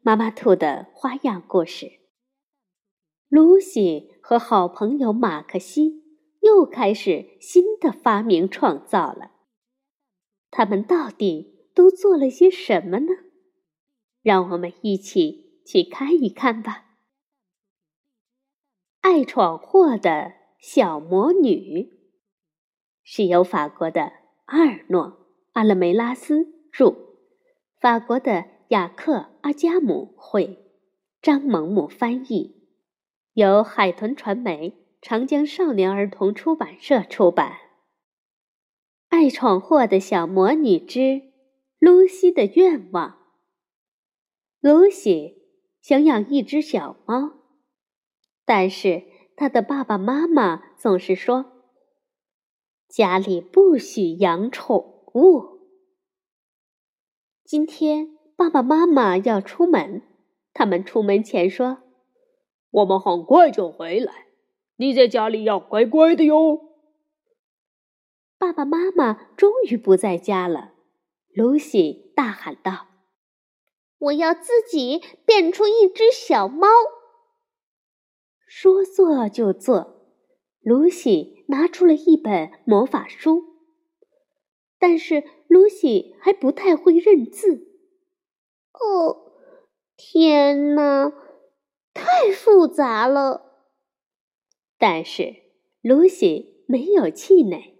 妈妈兔的花样故事。露西和好朋友马克西又开始新的发明创造了。他们到底都做了些什么呢？让我们一起去看一看吧。爱闯祸的小魔女，是由法国的阿尔诺·阿勒梅拉斯著，法国的。雅克·阿加姆绘，张萌萌翻译，由海豚传媒、长江少年儿童出版社出版。爱闯祸的小魔女之露西的愿望。露西想养一只小猫，但是她的爸爸妈妈总是说，家里不许养宠物。今天。爸爸妈妈要出门，他们出门前说：“我们很快就回来，你在家里要乖乖的哟。”爸爸妈妈终于不在家了，露西大喊道：“我要自己变出一只小猫！”说做就做，露西拿出了一本魔法书，但是露西还不太会认字。哦，天哪，太复杂了！但是露西没有气馁，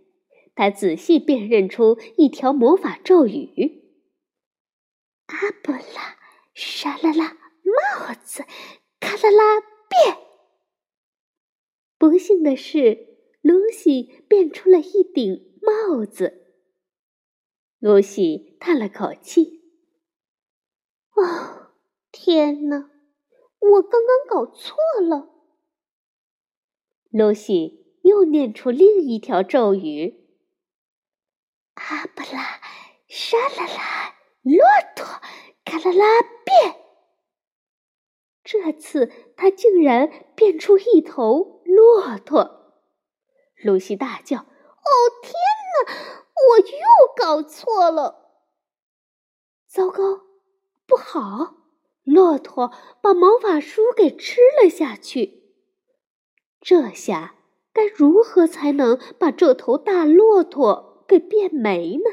她仔细辨认出一条魔法咒语：“阿布拉，沙啦啦，帽子，卡啦啦，变！”不幸的是，露西变出了一顶帽子。露西叹了口气。哦，天哪！我刚刚搞错了。露西又念出另一条咒语：“阿布拉，沙拉拉，骆驼，卡拉拉，变！”这次他竟然变出一头骆驼。露西大叫：“哦，天哪！我又搞错了！糟糕！”不好，骆驼把魔法书给吃了下去。这下该如何才能把这头大骆驼给变没呢？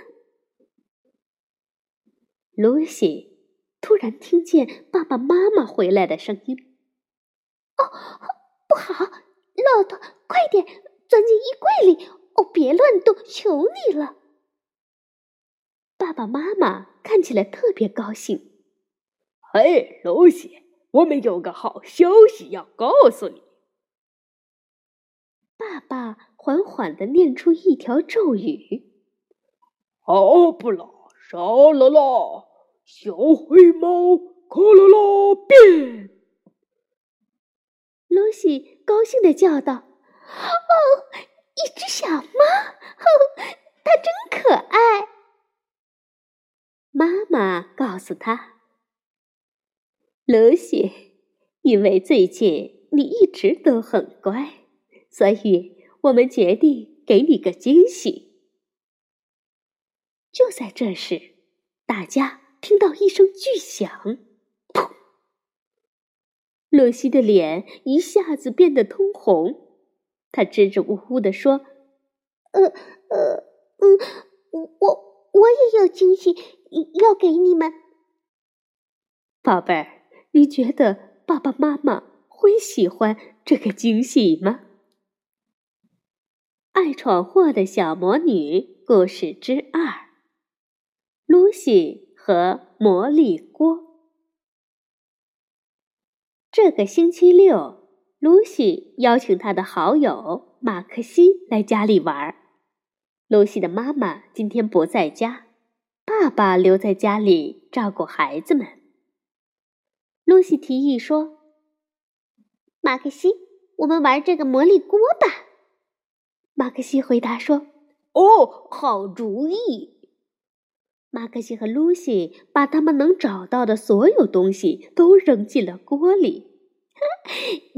露西突然听见爸爸妈妈回来的声音。“哦，不好，骆驼，快点钻进衣柜里！哦，别乱动，求你了！”爸爸妈妈看起来特别高兴。哎，露西，我们有个好消息要告诉你。爸爸缓缓地念出一条咒语：“阿布拉沙啦啦，小灰猫克啦啦变。”露西高兴地叫道：“哦，一只小猫，哦，它真可爱。”妈妈告诉他。露西，因为最近你一直都很乖，所以我们决定给你个惊喜。就在这时，大家听到一声巨响，砰！露西的脸一下子变得通红，她支支吾吾地说：“呃呃嗯，我我也有惊喜要给你们，宝贝儿。”你觉得爸爸妈妈会喜欢这个惊喜吗？爱闯祸的小魔女故事之二：露西和魔力锅。这个星期六，露西邀请她的好友马克西来家里玩。露西的妈妈今天不在家，爸爸留在家里照顾孩子们。露西提议说：“马克西，我们玩这个魔力锅吧。”马克西回答说：“哦，好主意。”马克西和露西把他们能找到的所有东西都扔进了锅里。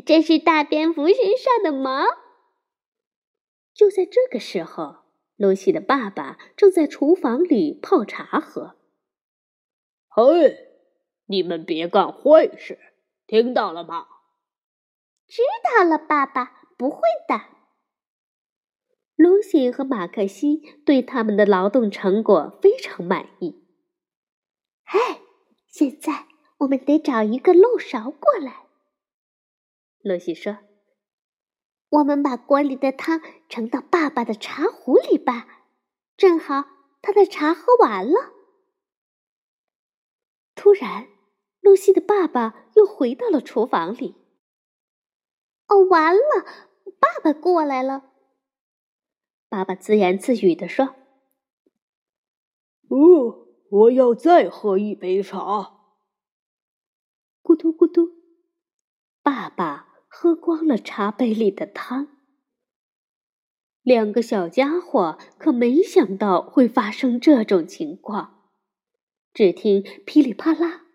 这是大蝙蝠身上的毛。就在这个时候，露西的爸爸正在厨房里泡茶喝。嘿，你们别干坏事，听到了吗？知道了，爸爸，不会的。露西和马克西对他们的劳动成果非常满意。哎，现在我们得找一个漏勺过来。露西说：“我们把锅里的汤盛到爸爸的茶壶里吧，正好他的茶喝完了。”突然，露西的爸爸又回到了厨房里。“哦，完了，爸爸过来了。”爸爸自言自语地说：“哦，我要再喝一杯茶。”咕嘟咕嘟，爸爸。喝光了茶杯里的汤，两个小家伙可没想到会发生这种情况。只听噼里啪啦，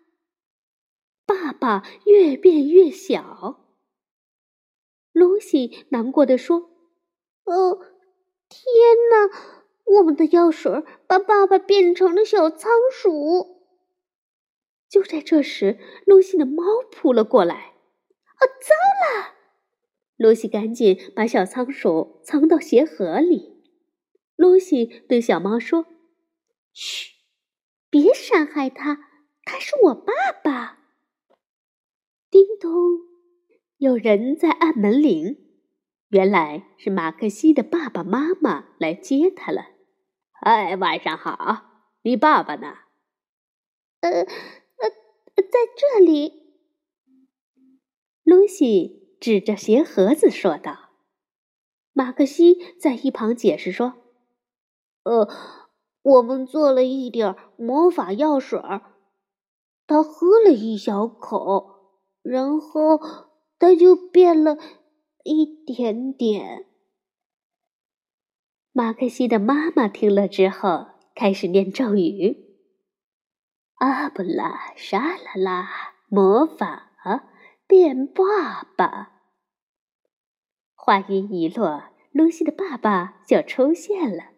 爸爸越变越小。露西难过的说：“哦，天哪！我们的药水把爸爸变成了小仓鼠。”就在这时，露西的猫扑了过来。啊糟了！露西赶紧把小仓鼠藏到鞋盒里。露西对小猫说：“嘘，别伤害它，它是我爸爸。”叮咚，有人在按门铃。原来是马克西的爸爸妈妈来接他了。哎，晚上好，你爸爸呢？呃呃，在这里。露西指着鞋盒子说道：“马克西在一旁解释说：‘呃，我们做了一点魔法药水儿，他喝了一小口，然后他就变了一点点。’”马克西的妈妈听了之后，开始念咒语：“阿布拉沙拉拉，魔法。”变爸爸。话音一落，露西的爸爸就出现了。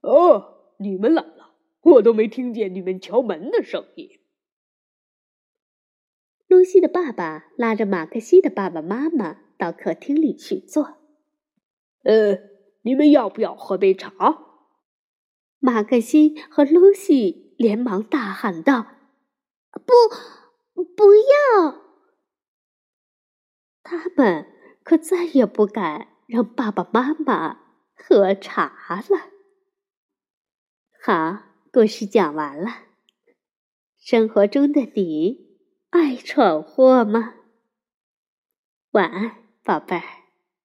哦，你们来了！我都没听见你们敲门的声音。露西的爸爸拉着马克西的爸爸妈妈到客厅里去坐。呃，你们要不要喝杯茶？马克西和露西连忙大喊道：“不，不要！”他们可再也不敢让爸爸妈妈喝茶了。好，故事讲完了。生活中的你爱闯祸吗？晚安，宝贝儿。